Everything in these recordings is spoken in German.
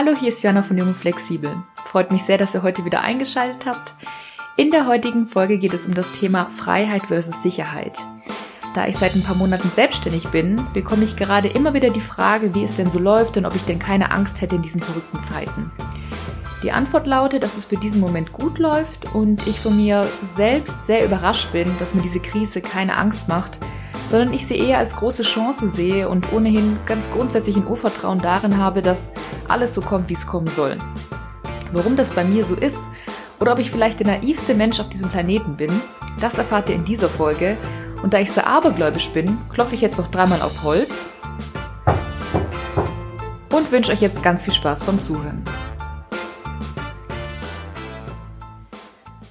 Hallo, hier ist Jana von Jung Flexibel. Freut mich sehr, dass ihr heute wieder eingeschaltet habt. In der heutigen Folge geht es um das Thema Freiheit versus Sicherheit. Da ich seit ein paar Monaten selbstständig bin, bekomme ich gerade immer wieder die Frage, wie es denn so läuft und ob ich denn keine Angst hätte in diesen verrückten Zeiten. Die Antwort lautet, dass es für diesen Moment gut läuft und ich von mir selbst sehr überrascht bin, dass mir diese Krise keine Angst macht, sondern ich sie eher als große Chance sehe und ohnehin ganz grundsätzlich ein Urvertrauen darin habe, dass alles so kommt, wie es kommen soll. Warum das bei mir so ist oder ob ich vielleicht der naivste Mensch auf diesem Planeten bin, das erfahrt ihr in dieser Folge. Und da ich sehr abergläubisch bin, klopfe ich jetzt noch dreimal auf Holz und wünsche euch jetzt ganz viel Spaß beim Zuhören.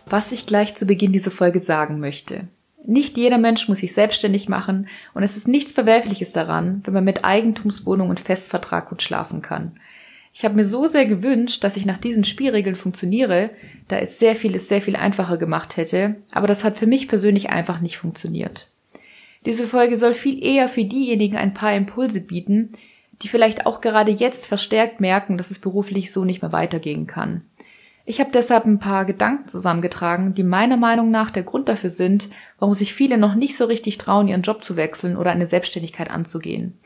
Was ich gleich zu Beginn dieser Folge sagen möchte. Nicht jeder Mensch muss sich selbstständig machen und es ist nichts Verwerfliches daran, wenn man mit Eigentumswohnung und Festvertrag gut schlafen kann. Ich habe mir so sehr gewünscht, dass ich nach diesen Spielregeln funktioniere, da es sehr vieles sehr viel einfacher gemacht hätte, aber das hat für mich persönlich einfach nicht funktioniert. Diese Folge soll viel eher für diejenigen ein paar Impulse bieten, die vielleicht auch gerade jetzt verstärkt merken, dass es beruflich so nicht mehr weitergehen kann. Ich habe deshalb ein paar Gedanken zusammengetragen, die meiner Meinung nach der Grund dafür sind, warum sich viele noch nicht so richtig trauen, ihren Job zu wechseln oder eine Selbstständigkeit anzugehen.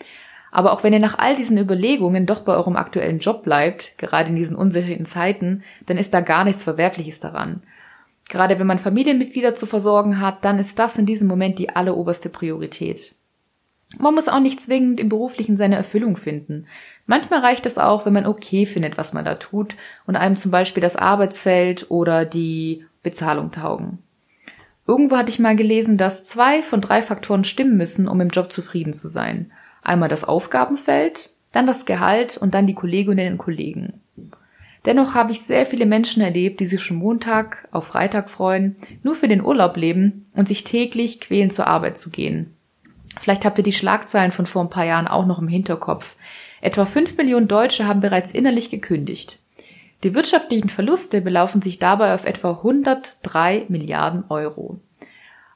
Aber auch wenn ihr nach all diesen Überlegungen doch bei eurem aktuellen Job bleibt, gerade in diesen unsicheren Zeiten, dann ist da gar nichts Verwerfliches daran. Gerade wenn man Familienmitglieder zu versorgen hat, dann ist das in diesem Moment die alleroberste Priorität. Man muss auch nicht zwingend im Beruflichen seine Erfüllung finden. Manchmal reicht es auch, wenn man okay findet, was man da tut und einem zum Beispiel das Arbeitsfeld oder die Bezahlung taugen. Irgendwo hatte ich mal gelesen, dass zwei von drei Faktoren stimmen müssen, um im Job zufrieden zu sein. Einmal das Aufgabenfeld, dann das Gehalt und dann die Kolleginnen und Kollegen. Dennoch habe ich sehr viele Menschen erlebt, die sich schon Montag auf Freitag freuen, nur für den Urlaub leben und sich täglich quälen zur Arbeit zu gehen. Vielleicht habt ihr die Schlagzeilen von vor ein paar Jahren auch noch im Hinterkopf. Etwa fünf Millionen Deutsche haben bereits innerlich gekündigt. Die wirtschaftlichen Verluste belaufen sich dabei auf etwa 103 Milliarden Euro.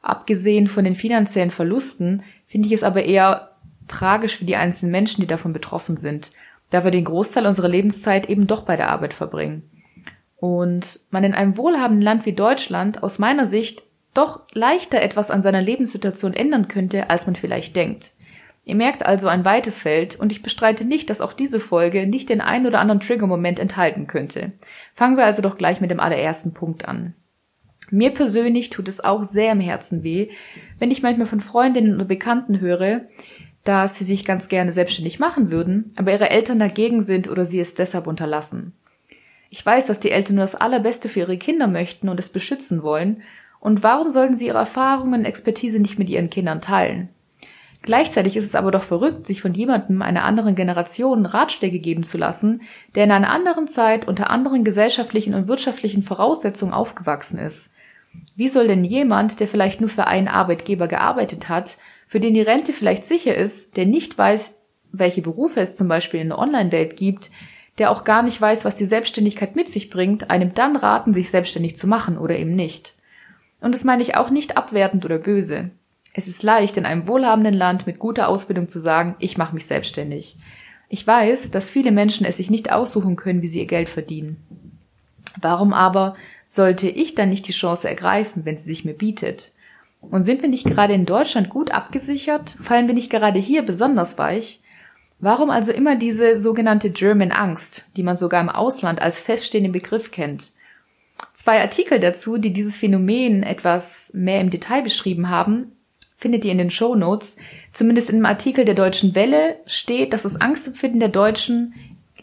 Abgesehen von den finanziellen Verlusten finde ich es aber eher tragisch für die einzelnen Menschen, die davon betroffen sind, da wir den Großteil unserer Lebenszeit eben doch bei der Arbeit verbringen. Und man in einem wohlhabenden Land wie Deutschland aus meiner Sicht doch leichter etwas an seiner Lebenssituation ändern könnte, als man vielleicht denkt. Ihr merkt also ein weites Feld und ich bestreite nicht, dass auch diese Folge nicht den ein oder anderen Trigger-Moment enthalten könnte. Fangen wir also doch gleich mit dem allerersten Punkt an. Mir persönlich tut es auch sehr im Herzen weh, wenn ich manchmal von Freundinnen oder Bekannten höre, dass sie sich ganz gerne selbstständig machen würden, aber ihre Eltern dagegen sind oder sie es deshalb unterlassen. Ich weiß, dass die Eltern nur das Allerbeste für ihre Kinder möchten und es beschützen wollen, und warum sollten sie ihre Erfahrungen und Expertise nicht mit ihren Kindern teilen? Gleichzeitig ist es aber doch verrückt, sich von jemandem einer anderen Generation Ratschläge geben zu lassen, der in einer anderen Zeit unter anderen gesellschaftlichen und wirtschaftlichen Voraussetzungen aufgewachsen ist. Wie soll denn jemand, der vielleicht nur für einen Arbeitgeber gearbeitet hat, für den die Rente vielleicht sicher ist, der nicht weiß, welche Berufe es zum Beispiel in der Online-Welt gibt, der auch gar nicht weiß, was die Selbstständigkeit mit sich bringt, einem dann raten, sich selbstständig zu machen oder eben nicht. Und das meine ich auch nicht abwertend oder böse. Es ist leicht, in einem wohlhabenden Land mit guter Ausbildung zu sagen, ich mache mich selbstständig. Ich weiß, dass viele Menschen es sich nicht aussuchen können, wie sie ihr Geld verdienen. Warum aber sollte ich dann nicht die Chance ergreifen, wenn sie sich mir bietet? Und sind wir nicht gerade in Deutschland gut abgesichert? Fallen wir nicht gerade hier besonders weich? Warum also immer diese sogenannte German Angst, die man sogar im Ausland als feststehenden Begriff kennt? Zwei Artikel dazu, die dieses Phänomen etwas mehr im Detail beschrieben haben, findet ihr in den Show Notes. Zumindest in einem Artikel der Deutschen Welle steht, dass das Angstempfinden der Deutschen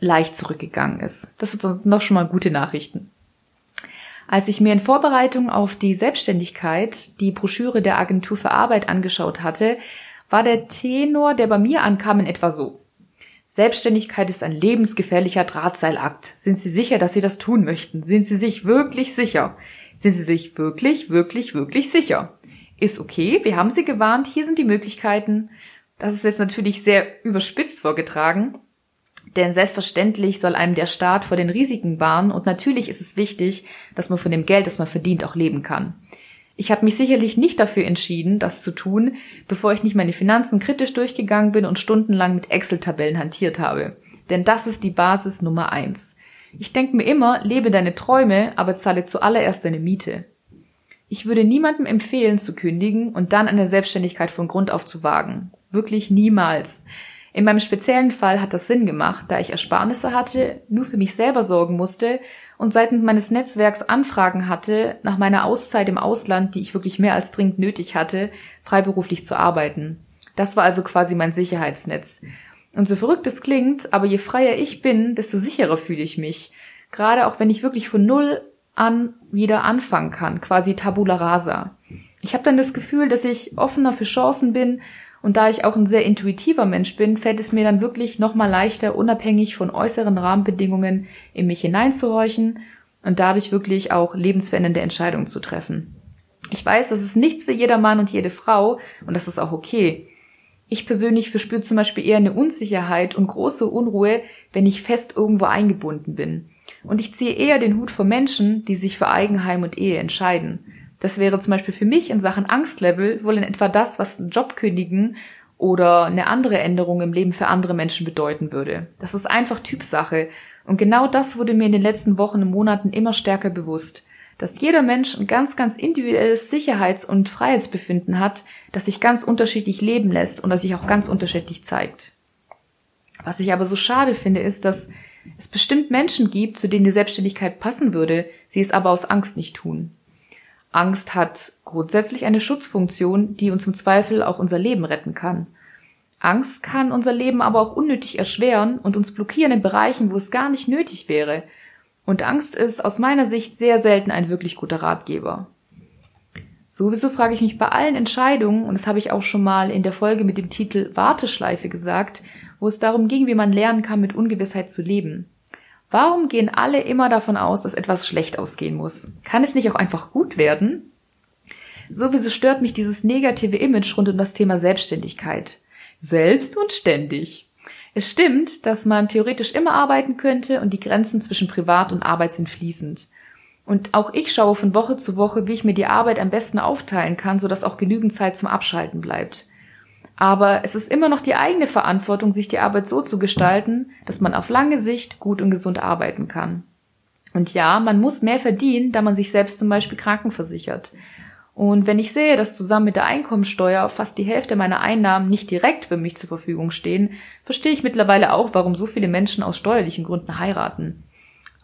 leicht zurückgegangen ist. Das ist noch schon mal gute Nachrichten. Als ich mir in Vorbereitung auf die Selbstständigkeit die Broschüre der Agentur für Arbeit angeschaut hatte, war der Tenor, der bei mir ankam, in etwa so. Selbstständigkeit ist ein lebensgefährlicher Drahtseilakt. Sind Sie sicher, dass Sie das tun möchten? Sind Sie sich wirklich sicher? Sind Sie sich wirklich, wirklich, wirklich sicher? Ist okay, wir haben sie gewarnt, hier sind die Möglichkeiten. Das ist jetzt natürlich sehr überspitzt vorgetragen, denn selbstverständlich soll einem der Staat vor den Risiken warnen und natürlich ist es wichtig, dass man von dem Geld, das man verdient, auch leben kann. Ich habe mich sicherlich nicht dafür entschieden, das zu tun, bevor ich nicht meine Finanzen kritisch durchgegangen bin und stundenlang mit Excel-Tabellen hantiert habe. denn das ist die Basis Nummer eins. Ich denke mir immer, lebe deine Träume, aber zahle zuallererst deine Miete. Ich würde niemandem empfehlen zu kündigen und dann eine Selbstständigkeit von Grund auf zu wagen. Wirklich niemals. In meinem speziellen Fall hat das Sinn gemacht, da ich Ersparnisse hatte, nur für mich selber sorgen musste und seitens meines Netzwerks Anfragen hatte, nach meiner Auszeit im Ausland, die ich wirklich mehr als dringend nötig hatte, freiberuflich zu arbeiten. Das war also quasi mein Sicherheitsnetz. Und so verrückt es klingt, aber je freier ich bin, desto sicherer fühle ich mich. Gerade auch wenn ich wirklich von Null an wieder anfangen kann, quasi tabula rasa. Ich habe dann das Gefühl, dass ich offener für Chancen bin und da ich auch ein sehr intuitiver Mensch bin, fällt es mir dann wirklich nochmal leichter, unabhängig von äußeren Rahmenbedingungen in mich hineinzuhorchen und dadurch wirklich auch lebensverändernde Entscheidungen zu treffen. Ich weiß, das ist nichts für jeder Mann und jede Frau und das ist auch okay. Ich persönlich verspüre zum Beispiel eher eine Unsicherheit und große Unruhe, wenn ich fest irgendwo eingebunden bin. Und ich ziehe eher den Hut vor Menschen, die sich für Eigenheim und Ehe entscheiden. Das wäre zum Beispiel für mich in Sachen Angstlevel wohl in etwa das, was ein Job kündigen oder eine andere Änderung im Leben für andere Menschen bedeuten würde. Das ist einfach Typsache. Und genau das wurde mir in den letzten Wochen und Monaten immer stärker bewusst dass jeder Mensch ein ganz, ganz individuelles Sicherheits- und Freiheitsbefinden hat, das sich ganz unterschiedlich leben lässt und das sich auch ganz unterschiedlich zeigt. Was ich aber so schade finde, ist, dass es bestimmt Menschen gibt, zu denen die Selbstständigkeit passen würde, sie es aber aus Angst nicht tun. Angst hat grundsätzlich eine Schutzfunktion, die uns im Zweifel auch unser Leben retten kann. Angst kann unser Leben aber auch unnötig erschweren und uns blockieren in Bereichen, wo es gar nicht nötig wäre, und Angst ist aus meiner Sicht sehr selten ein wirklich guter Ratgeber. Sowieso frage ich mich bei allen Entscheidungen, und das habe ich auch schon mal in der Folge mit dem Titel Warteschleife gesagt, wo es darum ging, wie man lernen kann, mit Ungewissheit zu leben. Warum gehen alle immer davon aus, dass etwas schlecht ausgehen muss? Kann es nicht auch einfach gut werden? Sowieso stört mich dieses negative Image rund um das Thema Selbstständigkeit. Selbst und ständig. Es stimmt, dass man theoretisch immer arbeiten könnte und die Grenzen zwischen Privat und Arbeit sind fließend. Und auch ich schaue von Woche zu Woche, wie ich mir die Arbeit am besten aufteilen kann, sodass auch genügend Zeit zum Abschalten bleibt. Aber es ist immer noch die eigene Verantwortung, sich die Arbeit so zu gestalten, dass man auf lange Sicht gut und gesund arbeiten kann. Und ja, man muss mehr verdienen, da man sich selbst zum Beispiel krankenversichert. Und wenn ich sehe, dass zusammen mit der Einkommensteuer fast die Hälfte meiner Einnahmen nicht direkt für mich zur Verfügung stehen, verstehe ich mittlerweile auch, warum so viele Menschen aus steuerlichen Gründen heiraten.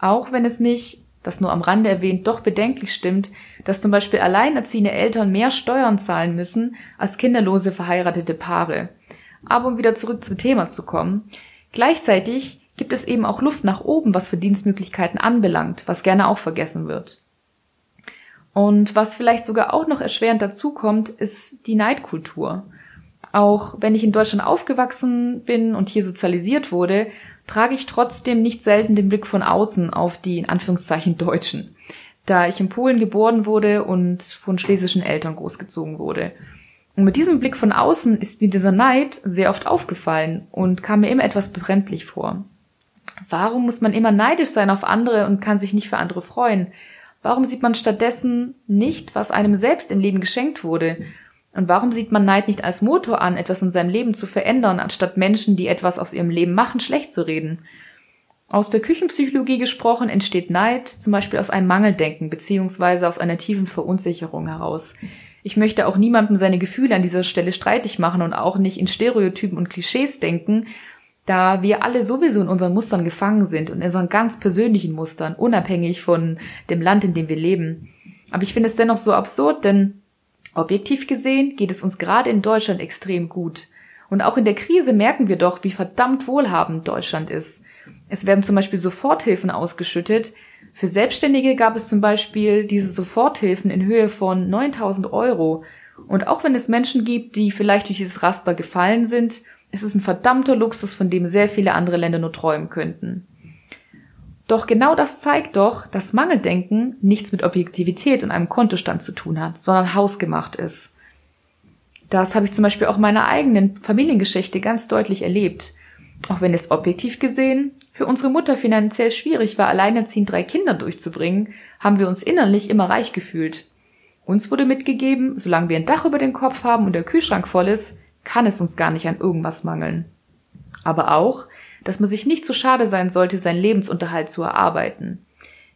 Auch wenn es mich, das nur am Rande erwähnt, doch bedenklich stimmt, dass zum Beispiel alleinerziehende Eltern mehr Steuern zahlen müssen als kinderlose verheiratete Paare. Aber um wieder zurück zum Thema zu kommen, gleichzeitig gibt es eben auch Luft nach oben, was Verdienstmöglichkeiten anbelangt, was gerne auch vergessen wird. Und was vielleicht sogar auch noch erschwerend dazu kommt, ist die Neidkultur. Auch wenn ich in Deutschland aufgewachsen bin und hier sozialisiert wurde, trage ich trotzdem nicht selten den Blick von außen auf die in Anführungszeichen Deutschen, da ich in Polen geboren wurde und von schlesischen Eltern großgezogen wurde. Und mit diesem Blick von außen ist mir dieser Neid sehr oft aufgefallen und kam mir immer etwas befremdlich vor. Warum muss man immer neidisch sein auf andere und kann sich nicht für andere freuen? Warum sieht man stattdessen nicht, was einem selbst im Leben geschenkt wurde? Und warum sieht man Neid nicht als Motor an, etwas in seinem Leben zu verändern, anstatt Menschen, die etwas aus ihrem Leben machen, schlecht zu reden? Aus der Küchenpsychologie gesprochen entsteht Neid zum Beispiel aus einem Mangeldenken beziehungsweise aus einer tiefen Verunsicherung heraus. Ich möchte auch niemandem seine Gefühle an dieser Stelle streitig machen und auch nicht in Stereotypen und Klischees denken, da wir alle sowieso in unseren Mustern gefangen sind und in unseren ganz persönlichen Mustern, unabhängig von dem Land, in dem wir leben. Aber ich finde es dennoch so absurd, denn objektiv gesehen geht es uns gerade in Deutschland extrem gut. Und auch in der Krise merken wir doch, wie verdammt wohlhabend Deutschland ist. Es werden zum Beispiel Soforthilfen ausgeschüttet. Für Selbstständige gab es zum Beispiel diese Soforthilfen in Höhe von 9000 Euro. Und auch wenn es Menschen gibt, die vielleicht durch dieses Raster gefallen sind, es ist ein verdammter Luxus, von dem sehr viele andere Länder nur träumen könnten. Doch genau das zeigt doch, dass Mangeldenken nichts mit Objektivität und einem Kontostand zu tun hat, sondern hausgemacht ist. Das habe ich zum Beispiel auch in meiner eigenen Familiengeschichte ganz deutlich erlebt. Auch wenn es objektiv gesehen für unsere Mutter finanziell schwierig war, alleinerziehend drei Kinder durchzubringen, haben wir uns innerlich immer reich gefühlt. Uns wurde mitgegeben, solange wir ein Dach über den Kopf haben und der Kühlschrank voll ist, kann es uns gar nicht an irgendwas mangeln. Aber auch, dass man sich nicht zu schade sein sollte, seinen Lebensunterhalt zu erarbeiten.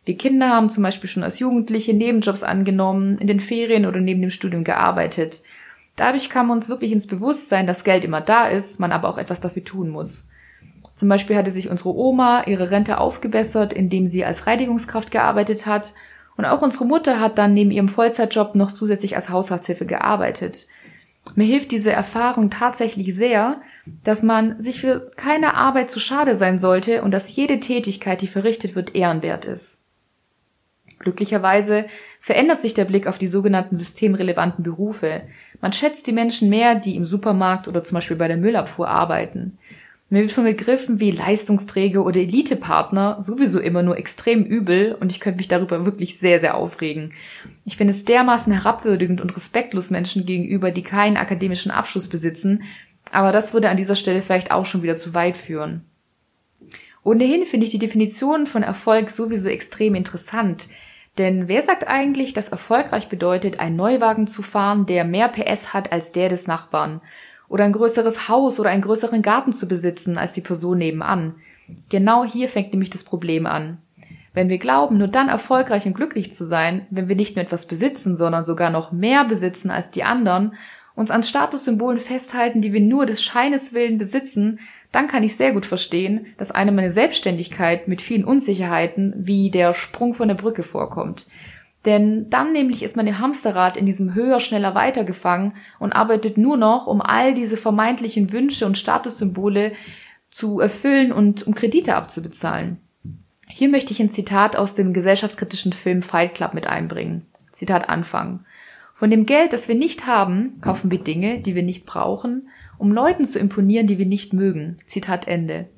Wir Kinder haben zum Beispiel schon als Jugendliche Nebenjobs angenommen, in den Ferien oder neben dem Studium gearbeitet. Dadurch kam uns wirklich ins Bewusstsein, dass Geld immer da ist, man aber auch etwas dafür tun muss. Zum Beispiel hatte sich unsere Oma ihre Rente aufgebessert, indem sie als Reinigungskraft gearbeitet hat. Und auch unsere Mutter hat dann neben ihrem Vollzeitjob noch zusätzlich als Haushaltshilfe gearbeitet. Mir hilft diese Erfahrung tatsächlich sehr, dass man sich für keine Arbeit zu schade sein sollte und dass jede Tätigkeit, die verrichtet wird, ehrenwert ist. Glücklicherweise verändert sich der Blick auf die sogenannten systemrelevanten Berufe. Man schätzt die Menschen mehr, die im Supermarkt oder zum Beispiel bei der Müllabfuhr arbeiten. Mir wird von Begriffen wie Leistungsträger oder Elitepartner sowieso immer nur extrem übel und ich könnte mich darüber wirklich sehr, sehr aufregen. Ich finde es dermaßen herabwürdigend und respektlos Menschen gegenüber, die keinen akademischen Abschluss besitzen, aber das würde an dieser Stelle vielleicht auch schon wieder zu weit führen. Ohnehin finde ich die Definition von Erfolg sowieso extrem interessant. Denn wer sagt eigentlich, dass erfolgreich bedeutet, einen Neuwagen zu fahren, der mehr PS hat als der des Nachbarn? Oder ein größeres Haus oder einen größeren Garten zu besitzen als die Person nebenan. Genau hier fängt nämlich das Problem an. Wenn wir glauben, nur dann erfolgreich und glücklich zu sein, wenn wir nicht nur etwas besitzen, sondern sogar noch mehr besitzen als die anderen, uns an Statussymbolen festhalten, die wir nur des Scheines willen besitzen, dann kann ich sehr gut verstehen, dass eine meine Selbstständigkeit mit vielen Unsicherheiten wie der Sprung von der Brücke vorkommt. Denn dann nämlich ist man im Hamsterrad in diesem höher, schneller, weiter gefangen und arbeitet nur noch, um all diese vermeintlichen Wünsche und Statussymbole zu erfüllen und um Kredite abzubezahlen. Hier möchte ich ein Zitat aus dem gesellschaftskritischen Film Fight Club mit einbringen. Zitat Anfang. Von dem Geld, das wir nicht haben, kaufen wir Dinge, die wir nicht brauchen, um Leuten zu imponieren, die wir nicht mögen. Zitat Ende.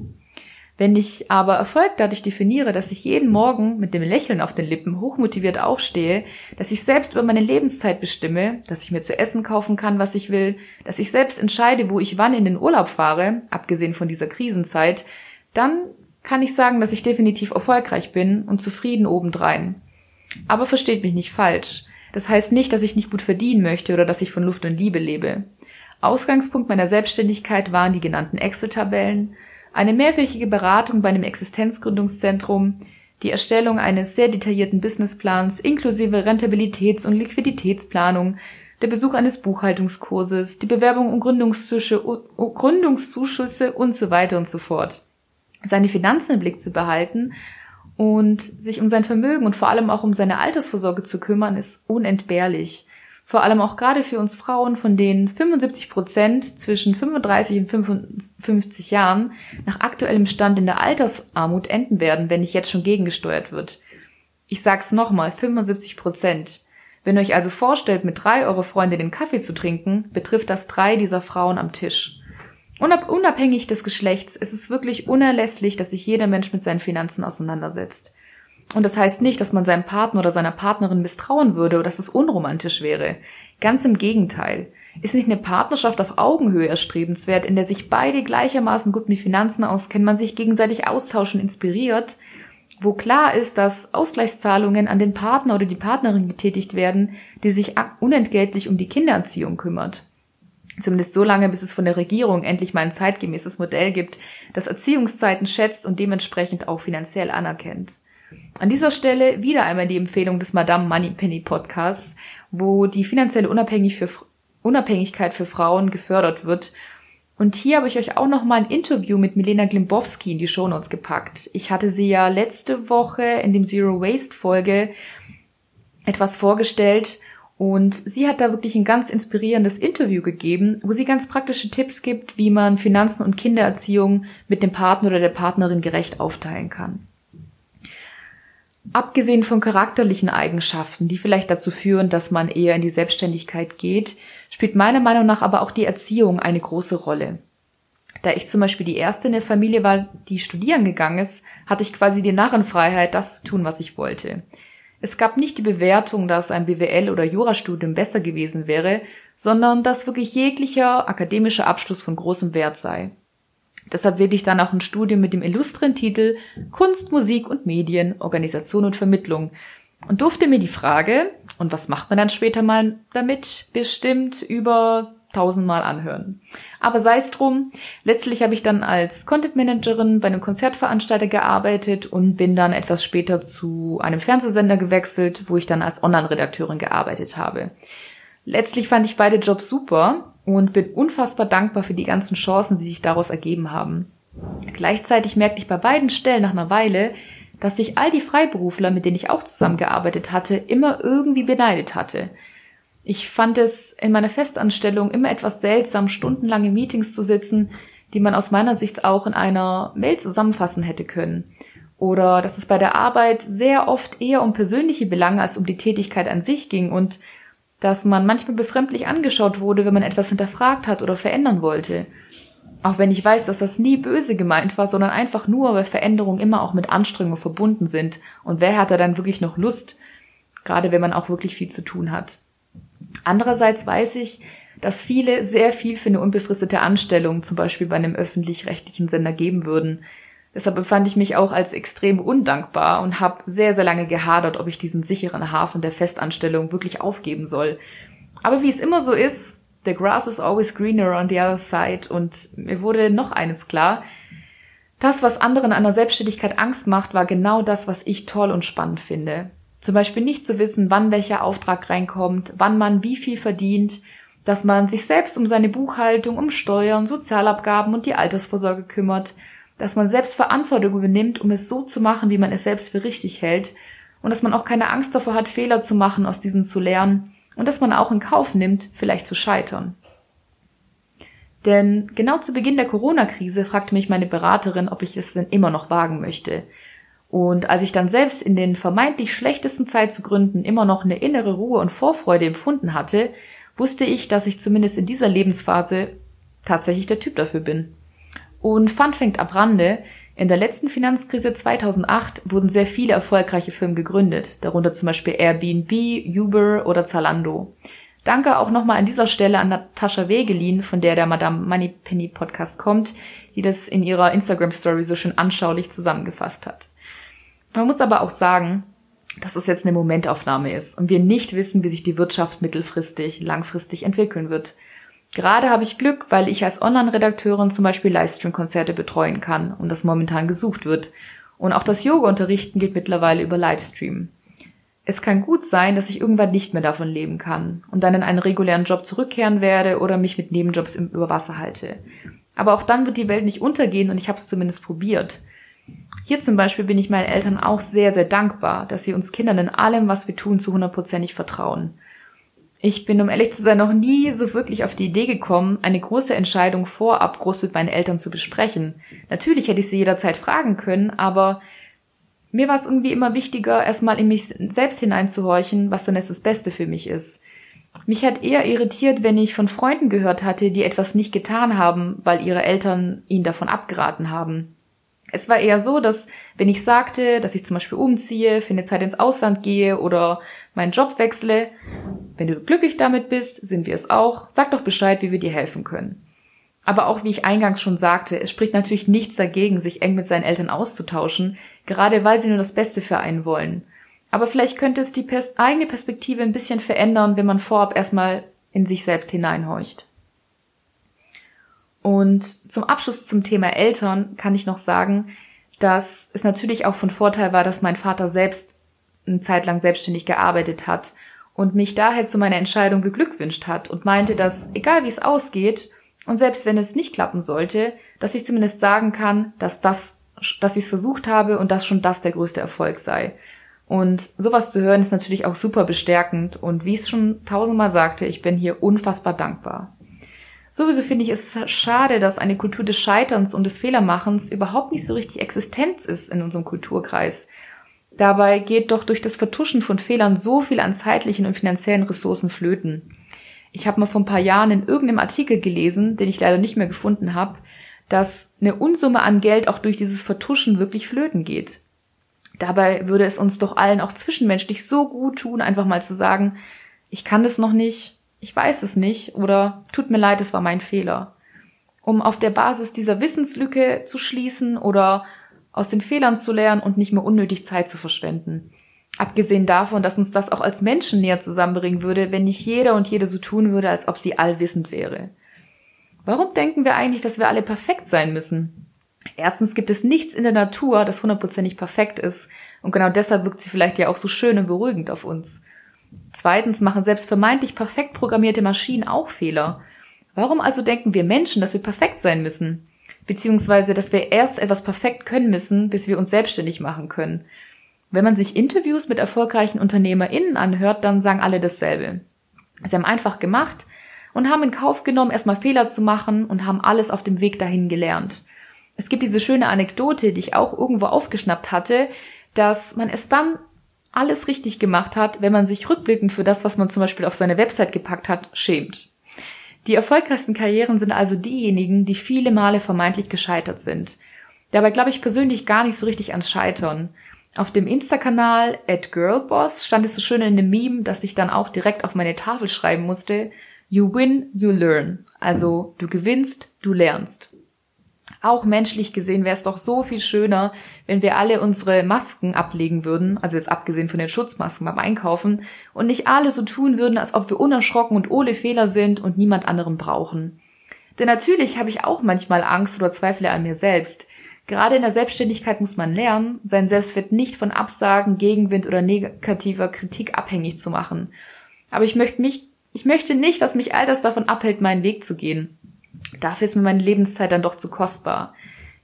Wenn ich aber Erfolg dadurch definiere, dass ich jeden Morgen mit dem Lächeln auf den Lippen hochmotiviert aufstehe, dass ich selbst über meine Lebenszeit bestimme, dass ich mir zu essen kaufen kann, was ich will, dass ich selbst entscheide, wo ich wann in den Urlaub fahre, abgesehen von dieser Krisenzeit, dann kann ich sagen, dass ich definitiv erfolgreich bin und zufrieden obendrein. Aber versteht mich nicht falsch. Das heißt nicht, dass ich nicht gut verdienen möchte oder dass ich von Luft und Liebe lebe. Ausgangspunkt meiner Selbstständigkeit waren die genannten Excel-Tabellen, eine mehrwöchige Beratung bei einem Existenzgründungszentrum, die Erstellung eines sehr detaillierten Businessplans inklusive Rentabilitäts- und Liquiditätsplanung, der Besuch eines Buchhaltungskurses, die Bewerbung um Gründungszuschüsse und so weiter und so fort. Seine Finanzen im Blick zu behalten und sich um sein Vermögen und vor allem auch um seine Altersvorsorge zu kümmern, ist unentbehrlich vor allem auch gerade für uns Frauen, von denen 75 Prozent zwischen 35 und 55 Jahren nach aktuellem Stand in der Altersarmut enden werden, wenn nicht jetzt schon gegengesteuert wird. Ich sag's nochmal, 75 Prozent. Wenn ihr euch also vorstellt, mit drei eure Freunde den Kaffee zu trinken, betrifft das drei dieser Frauen am Tisch. Unabhängig des Geschlechts ist es wirklich unerlässlich, dass sich jeder Mensch mit seinen Finanzen auseinandersetzt. Und das heißt nicht, dass man seinem Partner oder seiner Partnerin misstrauen würde oder dass es unromantisch wäre. Ganz im Gegenteil. Ist nicht eine Partnerschaft auf Augenhöhe erstrebenswert, in der sich beide gleichermaßen gut mit Finanzen auskennen, man sich gegenseitig austauschen, inspiriert, wo klar ist, dass Ausgleichszahlungen an den Partner oder die Partnerin getätigt werden, die sich unentgeltlich um die Kindererziehung kümmert. Zumindest so lange, bis es von der Regierung endlich mal ein zeitgemäßes Modell gibt, das Erziehungszeiten schätzt und dementsprechend auch finanziell anerkennt. An dieser Stelle wieder einmal die Empfehlung des Madame Moneypenny Podcasts, wo die finanzielle Unabhängigkeit für Frauen gefördert wird. Und hier habe ich euch auch noch mal ein Interview mit Milena Glimbowski in die Shownotes gepackt. Ich hatte sie ja letzte Woche in dem Zero Waste Folge etwas vorgestellt und sie hat da wirklich ein ganz inspirierendes Interview gegeben, wo sie ganz praktische Tipps gibt, wie man Finanzen und Kindererziehung mit dem Partner oder der Partnerin gerecht aufteilen kann. Abgesehen von charakterlichen Eigenschaften, die vielleicht dazu führen, dass man eher in die Selbstständigkeit geht, spielt meiner Meinung nach aber auch die Erziehung eine große Rolle. Da ich zum Beispiel die erste in der Familie war, die studieren gegangen ist, hatte ich quasi die Narrenfreiheit, das zu tun, was ich wollte. Es gab nicht die Bewertung, dass ein BWL- oder Jurastudium besser gewesen wäre, sondern dass wirklich jeglicher akademischer Abschluss von großem Wert sei. Deshalb wählte ich dann auch ein Studium mit dem illustren Titel Kunst, Musik und Medien, Organisation und Vermittlung und durfte mir die Frage, und was macht man dann später mal damit, bestimmt über tausendmal anhören. Aber sei es drum, letztlich habe ich dann als Content Managerin bei einem Konzertveranstalter gearbeitet und bin dann etwas später zu einem Fernsehsender gewechselt, wo ich dann als Online-Redakteurin gearbeitet habe. Letztlich fand ich beide Jobs super und bin unfassbar dankbar für die ganzen Chancen, die sich daraus ergeben haben. Gleichzeitig merkte ich bei beiden Stellen nach einer Weile, dass sich all die Freiberufler, mit denen ich auch zusammengearbeitet hatte, immer irgendwie beneidet hatte. Ich fand es in meiner Festanstellung immer etwas seltsam, stundenlange Meetings zu sitzen, die man aus meiner Sicht auch in einer Mail zusammenfassen hätte können. Oder dass es bei der Arbeit sehr oft eher um persönliche Belange als um die Tätigkeit an sich ging und dass man manchmal befremdlich angeschaut wurde, wenn man etwas hinterfragt hat oder verändern wollte. Auch wenn ich weiß, dass das nie böse gemeint war, sondern einfach nur, weil Veränderungen immer auch mit Anstrengungen verbunden sind. Und wer hat da dann wirklich noch Lust? Gerade wenn man auch wirklich viel zu tun hat. Andererseits weiß ich, dass viele sehr viel für eine unbefristete Anstellung, zum Beispiel bei einem öffentlich-rechtlichen Sender, geben würden. Deshalb befand ich mich auch als extrem undankbar und habe sehr, sehr lange gehadert, ob ich diesen sicheren Hafen der Festanstellung wirklich aufgeben soll. Aber wie es immer so ist, The grass is always greener on the other side. Und mir wurde noch eines klar. Das, was anderen an der Selbstständigkeit Angst macht, war genau das, was ich toll und spannend finde. Zum Beispiel nicht zu wissen, wann welcher Auftrag reinkommt, wann man wie viel verdient, dass man sich selbst um seine Buchhaltung, um Steuern, Sozialabgaben und die Altersvorsorge kümmert, dass man selbst Verantwortung übernimmt, um es so zu machen, wie man es selbst für richtig hält, und dass man auch keine Angst davor hat, Fehler zu machen, aus diesen zu lernen und dass man auch in Kauf nimmt, vielleicht zu scheitern. Denn genau zu Beginn der Corona-Krise fragte mich meine Beraterin, ob ich es denn immer noch wagen möchte. Und als ich dann selbst in den vermeintlich schlechtesten Zeitzugründen immer noch eine innere Ruhe und Vorfreude empfunden hatte, wusste ich, dass ich zumindest in dieser Lebensphase tatsächlich der Typ dafür bin. Und Fun fängt ab Rande, in der letzten Finanzkrise 2008 wurden sehr viele erfolgreiche Firmen gegründet, darunter zum Beispiel Airbnb, Uber oder Zalando. Danke auch nochmal an dieser Stelle an Natascha Wegelin, von der der Madame Moneypenny Podcast kommt, die das in ihrer Instagram Story so schön anschaulich zusammengefasst hat. Man muss aber auch sagen, dass es jetzt eine Momentaufnahme ist und wir nicht wissen, wie sich die Wirtschaft mittelfristig, langfristig entwickeln wird. Gerade habe ich Glück, weil ich als Online-Redakteurin zum Beispiel Livestream-Konzerte betreuen kann und das momentan gesucht wird. Und auch das Yoga-Unterrichten geht mittlerweile über Livestream. Es kann gut sein, dass ich irgendwann nicht mehr davon leben kann und dann in einen regulären Job zurückkehren werde oder mich mit Nebenjobs über Wasser halte. Aber auch dann wird die Welt nicht untergehen und ich habe es zumindest probiert. Hier zum Beispiel bin ich meinen Eltern auch sehr, sehr dankbar, dass sie uns Kindern in allem, was wir tun, zu hundertprozentig vertrauen. Ich bin, um ehrlich zu sein, noch nie so wirklich auf die Idee gekommen, eine große Entscheidung vorab groß mit meinen Eltern zu besprechen. Natürlich hätte ich sie jederzeit fragen können, aber mir war es irgendwie immer wichtiger, erstmal in mich selbst hineinzuhorchen, was dann jetzt das Beste für mich ist. Mich hat eher irritiert, wenn ich von Freunden gehört hatte, die etwas nicht getan haben, weil ihre Eltern ihnen davon abgeraten haben. Es war eher so, dass wenn ich sagte, dass ich zum Beispiel umziehe, für eine Zeit ins Ausland gehe oder meinen Job wechsle, wenn du glücklich damit bist, sind wir es auch. Sag doch Bescheid, wie wir dir helfen können. Aber auch wie ich eingangs schon sagte, es spricht natürlich nichts dagegen, sich eng mit seinen Eltern auszutauschen, gerade weil sie nur das Beste für einen wollen. Aber vielleicht könnte es die pers eigene Perspektive ein bisschen verändern, wenn man vorab erstmal in sich selbst hineinhorcht. Und zum Abschluss zum Thema Eltern kann ich noch sagen, dass es natürlich auch von Vorteil war, dass mein Vater selbst eine Zeit lang selbstständig gearbeitet hat und mich daher zu meiner Entscheidung beglückwünscht hat und meinte, dass egal wie es ausgeht und selbst wenn es nicht klappen sollte, dass ich zumindest sagen kann, dass das, dass ich es versucht habe und dass schon das der größte Erfolg sei. Und sowas zu hören ist natürlich auch super bestärkend und wie ich es schon tausendmal sagte, ich bin hier unfassbar dankbar. Sowieso finde ich es schade, dass eine Kultur des Scheiterns und des Fehlermachens überhaupt nicht so richtig Existenz ist in unserem Kulturkreis. Dabei geht doch durch das Vertuschen von Fehlern so viel an zeitlichen und finanziellen Ressourcen flöten. Ich habe mal vor ein paar Jahren in irgendeinem Artikel gelesen, den ich leider nicht mehr gefunden habe, dass eine Unsumme an Geld auch durch dieses Vertuschen wirklich flöten geht. Dabei würde es uns doch allen auch zwischenmenschlich so gut tun, einfach mal zu sagen, ich kann das noch nicht, ich weiß es nicht oder tut mir leid, es war mein Fehler. Um auf der Basis dieser Wissenslücke zu schließen oder aus den Fehlern zu lernen und nicht mehr unnötig Zeit zu verschwenden. Abgesehen davon, dass uns das auch als Menschen näher zusammenbringen würde, wenn nicht jeder und jede so tun würde, als ob sie allwissend wäre. Warum denken wir eigentlich, dass wir alle perfekt sein müssen? Erstens gibt es nichts in der Natur, das hundertprozentig perfekt ist. Und genau deshalb wirkt sie vielleicht ja auch so schön und beruhigend auf uns. Zweitens machen selbst vermeintlich perfekt programmierte Maschinen auch Fehler. Warum also denken wir Menschen, dass wir perfekt sein müssen? Beziehungsweise, dass wir erst etwas perfekt können müssen, bis wir uns selbstständig machen können. Wenn man sich Interviews mit erfolgreichen UnternehmerInnen anhört, dann sagen alle dasselbe. Sie haben einfach gemacht und haben in Kauf genommen, erstmal Fehler zu machen und haben alles auf dem Weg dahin gelernt. Es gibt diese schöne Anekdote, die ich auch irgendwo aufgeschnappt hatte, dass man es dann alles richtig gemacht hat, wenn man sich rückblickend für das, was man zum Beispiel auf seine Website gepackt hat, schämt. Die erfolgreichsten Karrieren sind also diejenigen, die viele Male vermeintlich gescheitert sind. Dabei glaube ich persönlich gar nicht so richtig ans Scheitern. Auf dem Insta-Kanal at Girlboss stand es so schön in dem Meme, dass ich dann auch direkt auf meine Tafel schreiben musste, You win, you learn. Also du gewinnst, du lernst. Auch menschlich gesehen wäre es doch so viel schöner, wenn wir alle unsere Masken ablegen würden, also jetzt abgesehen von den Schutzmasken beim Einkaufen, und nicht alle so tun würden, als ob wir unerschrocken und ohne Fehler sind und niemand anderen brauchen. Denn natürlich habe ich auch manchmal Angst oder Zweifel an mir selbst. Gerade in der Selbstständigkeit muss man lernen, sein Selbstwert nicht von Absagen, Gegenwind oder negativer Kritik abhängig zu machen. Aber ich möchte mich, ich möchte nicht, dass mich all das davon abhält, meinen Weg zu gehen. Dafür ist mir meine Lebenszeit dann doch zu kostbar.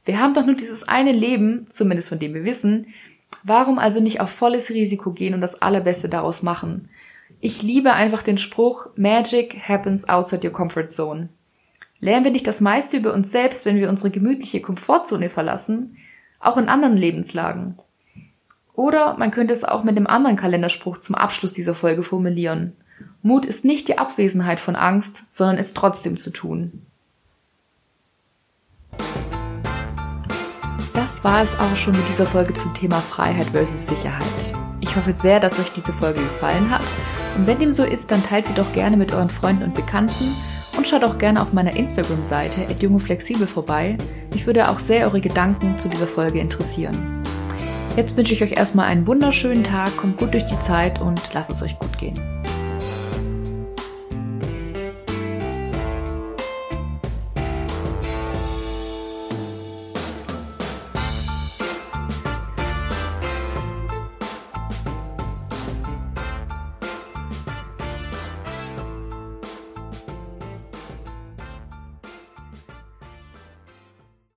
Wir haben doch nur dieses eine Leben, zumindest von dem wir wissen. Warum also nicht auf volles Risiko gehen und das Allerbeste daraus machen? Ich liebe einfach den Spruch, Magic happens outside your comfort zone. Lernen wir nicht das meiste über uns selbst, wenn wir unsere gemütliche Komfortzone verlassen? Auch in anderen Lebenslagen. Oder man könnte es auch mit einem anderen Kalenderspruch zum Abschluss dieser Folge formulieren. Mut ist nicht die Abwesenheit von Angst, sondern es trotzdem zu tun. Das war es auch schon mit dieser Folge zum Thema Freiheit versus Sicherheit. Ich hoffe sehr, dass euch diese Folge gefallen hat. Und wenn dem so ist, dann teilt sie doch gerne mit euren Freunden und Bekannten und schaut auch gerne auf meiner Instagram-Seite @jungeflexibel vorbei. Mich würde auch sehr eure Gedanken zu dieser Folge interessieren. Jetzt wünsche ich euch erstmal einen wunderschönen Tag, kommt gut durch die Zeit und lasst es euch gut gehen.